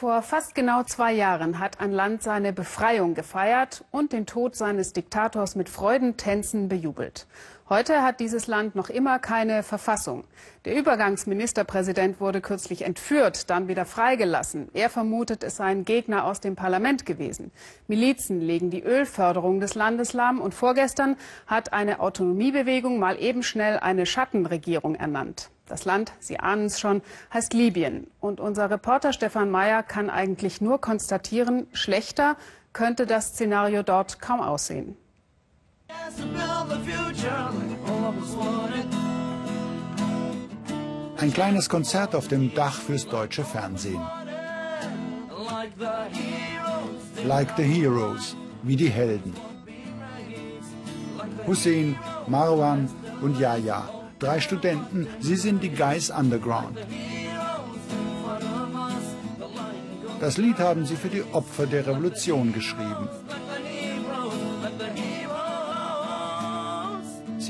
Vor fast genau zwei Jahren hat ein Land seine Befreiung gefeiert und den Tod seines Diktators mit Freudentänzen bejubelt. Heute hat dieses Land noch immer keine Verfassung. Der Übergangsministerpräsident wurde kürzlich entführt, dann wieder freigelassen. Er vermutet, es seien Gegner aus dem Parlament gewesen. Milizen legen die Ölförderung des Landes lahm und vorgestern hat eine Autonomiebewegung mal eben schnell eine Schattenregierung ernannt. Das Land, Sie ahnen es schon, heißt Libyen. Und unser Reporter Stefan Mayer kann eigentlich nur konstatieren, schlechter könnte das Szenario dort kaum aussehen. Ein kleines Konzert auf dem Dach fürs deutsche Fernsehen. Like the Heroes, wie die Helden. Hussein, Marwan und Yahya Drei Studenten, sie sind die Guys Underground. Das Lied haben sie für die Opfer der Revolution geschrieben.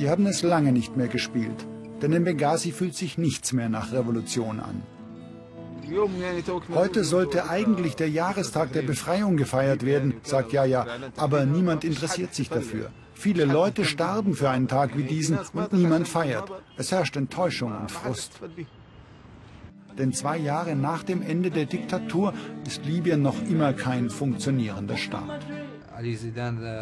Sie haben es lange nicht mehr gespielt, denn in Benghazi fühlt sich nichts mehr nach Revolution an. Heute sollte eigentlich der Jahrestag der Befreiung gefeiert werden, sagt Jaja, aber niemand interessiert sich dafür. Viele Leute starben für einen Tag wie diesen und niemand feiert. Es herrscht Enttäuschung und Frust. Denn zwei Jahre nach dem Ende der Diktatur ist Libyen noch immer kein funktionierender Staat.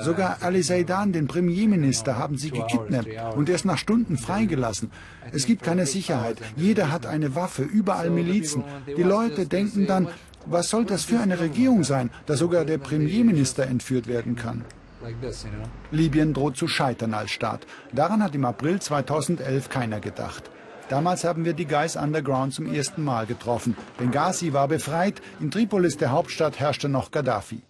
Sogar Ali Zaidan, den Premierminister, haben sie gekidnappt und erst nach Stunden freigelassen. Es gibt keine Sicherheit. Jeder hat eine Waffe, überall Milizen. Die Leute denken dann, was soll das für eine Regierung sein, da sogar der Premierminister entführt werden kann. Libyen droht zu scheitern als Staat. Daran hat im April 2011 keiner gedacht. Damals haben wir die Guys Underground zum ersten Mal getroffen. Benghazi war befreit, in Tripolis, der Hauptstadt, herrschte noch Gaddafi.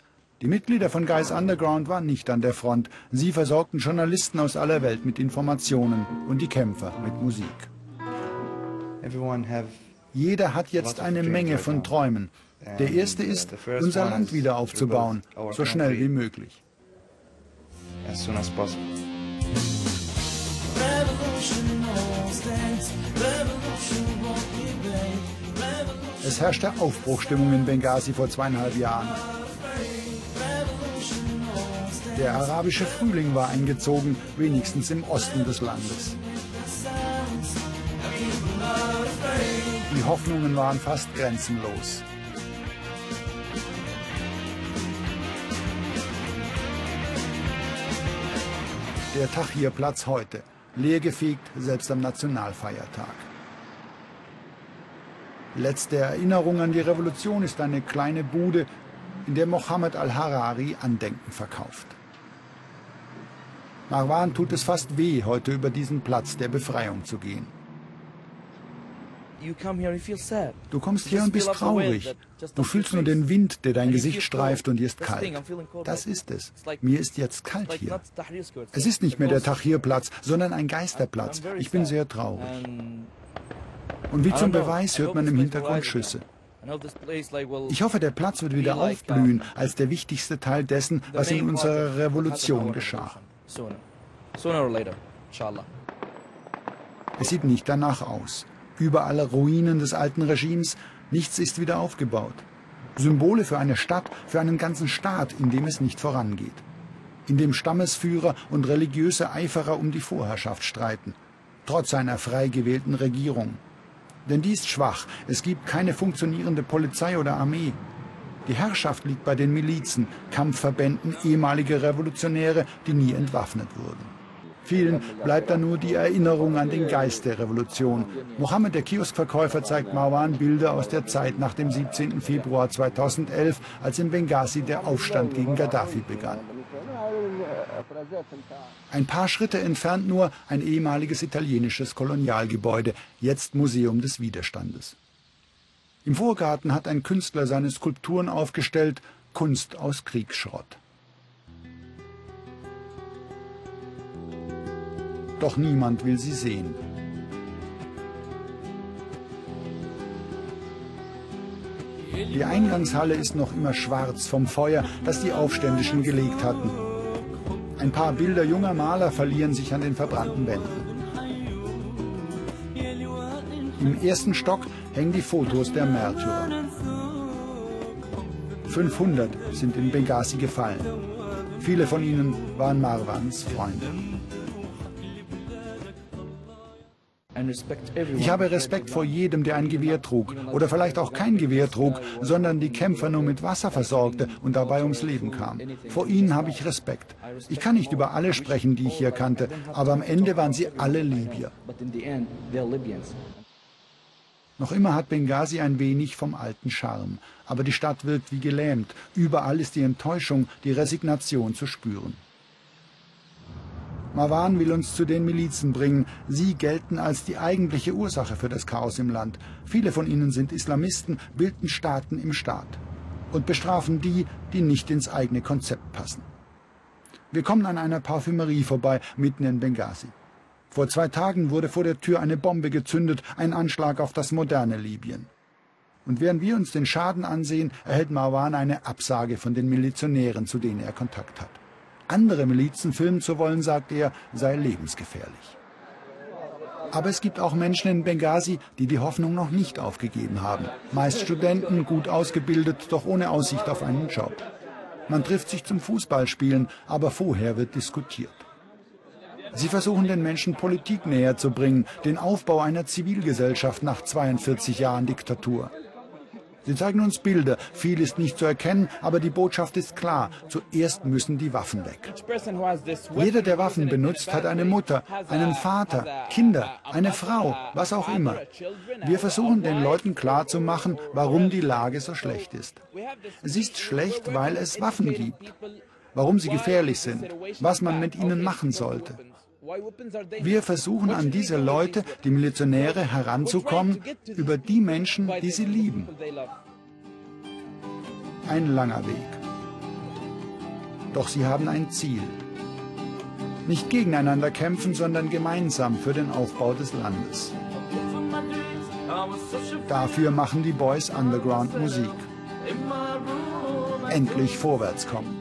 Die Mitglieder von Guys Underground waren nicht an der Front. Sie versorgten Journalisten aus aller Welt mit Informationen und die Kämpfer mit Musik. Jeder hat jetzt eine Menge von Träumen. Der erste ist, unser Land wieder aufzubauen, so schnell wie möglich as soon as possible. Es herrschte Aufbruchstimmung in Benghazi vor zweieinhalb Jahren. Der arabische Frühling war eingezogen, wenigstens im Osten des Landes. Die Hoffnungen waren fast grenzenlos. Der Tahrirplatz heute, leergefegt, selbst am Nationalfeiertag. Letzte Erinnerung an die Revolution ist eine kleine Bude, in der Mohammed al-Harari Andenken verkauft. Marwan tut es fast weh, heute über diesen Platz der Befreiung zu gehen. Du kommst hier und bist traurig. Du fühlst nur den Wind, der dein Gesicht streift und dir ist kalt. Das ist es. Mir ist jetzt kalt hier. Es ist nicht mehr der Tahrirplatz, sondern ein Geisterplatz. Ich bin sehr traurig. Und wie zum Beweis hört man im Hintergrund Schüsse. Ich hoffe, der Platz wird wieder aufblühen als der wichtigste Teil dessen, was in unserer Revolution geschah. Es sieht nicht danach aus. Überall Ruinen des alten Regimes, nichts ist wieder aufgebaut. Symbole für eine Stadt, für einen ganzen Staat, in dem es nicht vorangeht. In dem Stammesführer und religiöse Eiferer um die Vorherrschaft streiten, trotz einer frei gewählten Regierung. Denn die ist schwach, es gibt keine funktionierende Polizei oder Armee. Die Herrschaft liegt bei den Milizen, Kampfverbänden, ehemalige Revolutionäre, die nie entwaffnet wurden. Vielen bleibt dann nur die Erinnerung an den Geist der Revolution. Mohammed, der Kioskverkäufer, zeigt Marwan Bilder aus der Zeit nach dem 17. Februar 2011, als in Benghazi der Aufstand gegen Gaddafi begann. Ein paar Schritte entfernt nur ein ehemaliges italienisches Kolonialgebäude, jetzt Museum des Widerstandes. Im Vorgarten hat ein Künstler seine Skulpturen aufgestellt, Kunst aus Kriegsschrott. Doch niemand will sie sehen. Die Eingangshalle ist noch immer schwarz vom Feuer, das die Aufständischen gelegt hatten. Ein paar Bilder junger Maler verlieren sich an den verbrannten Wänden. Im ersten Stock hängen die Fotos der Märtyrer. 500 sind in Benghazi gefallen. Viele von ihnen waren Marwans Freunde. Ich habe Respekt vor jedem, der ein Gewehr trug oder vielleicht auch kein Gewehr trug, sondern die Kämpfer nur mit Wasser versorgte und dabei ums Leben kam. Vor ihnen habe ich Respekt. Ich kann nicht über alle sprechen, die ich hier kannte, aber am Ende waren sie alle Libyer. Noch immer hat Benghazi ein wenig vom alten Charme, aber die Stadt wirkt wie gelähmt. Überall ist die Enttäuschung, die Resignation zu spüren. Marwan will uns zu den Milizen bringen. Sie gelten als die eigentliche Ursache für das Chaos im Land. Viele von ihnen sind Islamisten, bilden Staaten im Staat und bestrafen die, die nicht ins eigene Konzept passen. Wir kommen an einer Parfümerie vorbei, mitten in Benghazi. Vor zwei Tagen wurde vor der Tür eine Bombe gezündet, ein Anschlag auf das moderne Libyen. Und während wir uns den Schaden ansehen, erhält Marwan eine Absage von den Milizionären, zu denen er Kontakt hat andere Milizen filmen zu wollen, sagt er, sei lebensgefährlich. Aber es gibt auch Menschen in Benghazi, die die Hoffnung noch nicht aufgegeben haben. Meist Studenten, gut ausgebildet, doch ohne Aussicht auf einen Job. Man trifft sich zum Fußballspielen, aber vorher wird diskutiert. Sie versuchen den Menschen Politik näher zu bringen, den Aufbau einer Zivilgesellschaft nach 42 Jahren Diktatur. Sie zeigen uns Bilder. Viel ist nicht zu erkennen, aber die Botschaft ist klar. Zuerst müssen die Waffen weg. Jeder, der Waffen benutzt, hat eine Mutter, einen Vater, Kinder, eine Frau, was auch immer. Wir versuchen den Leuten klarzumachen, warum die Lage so schlecht ist. Es ist schlecht, weil es Waffen gibt. Warum sie gefährlich sind, was man mit ihnen machen sollte. Wir versuchen an diese Leute, die Milizionäre, heranzukommen über die Menschen, die sie lieben. Ein langer Weg. Doch sie haben ein Ziel. Nicht gegeneinander kämpfen, sondern gemeinsam für den Aufbau des Landes. Dafür machen die Boys Underground Musik. Endlich vorwärts kommen.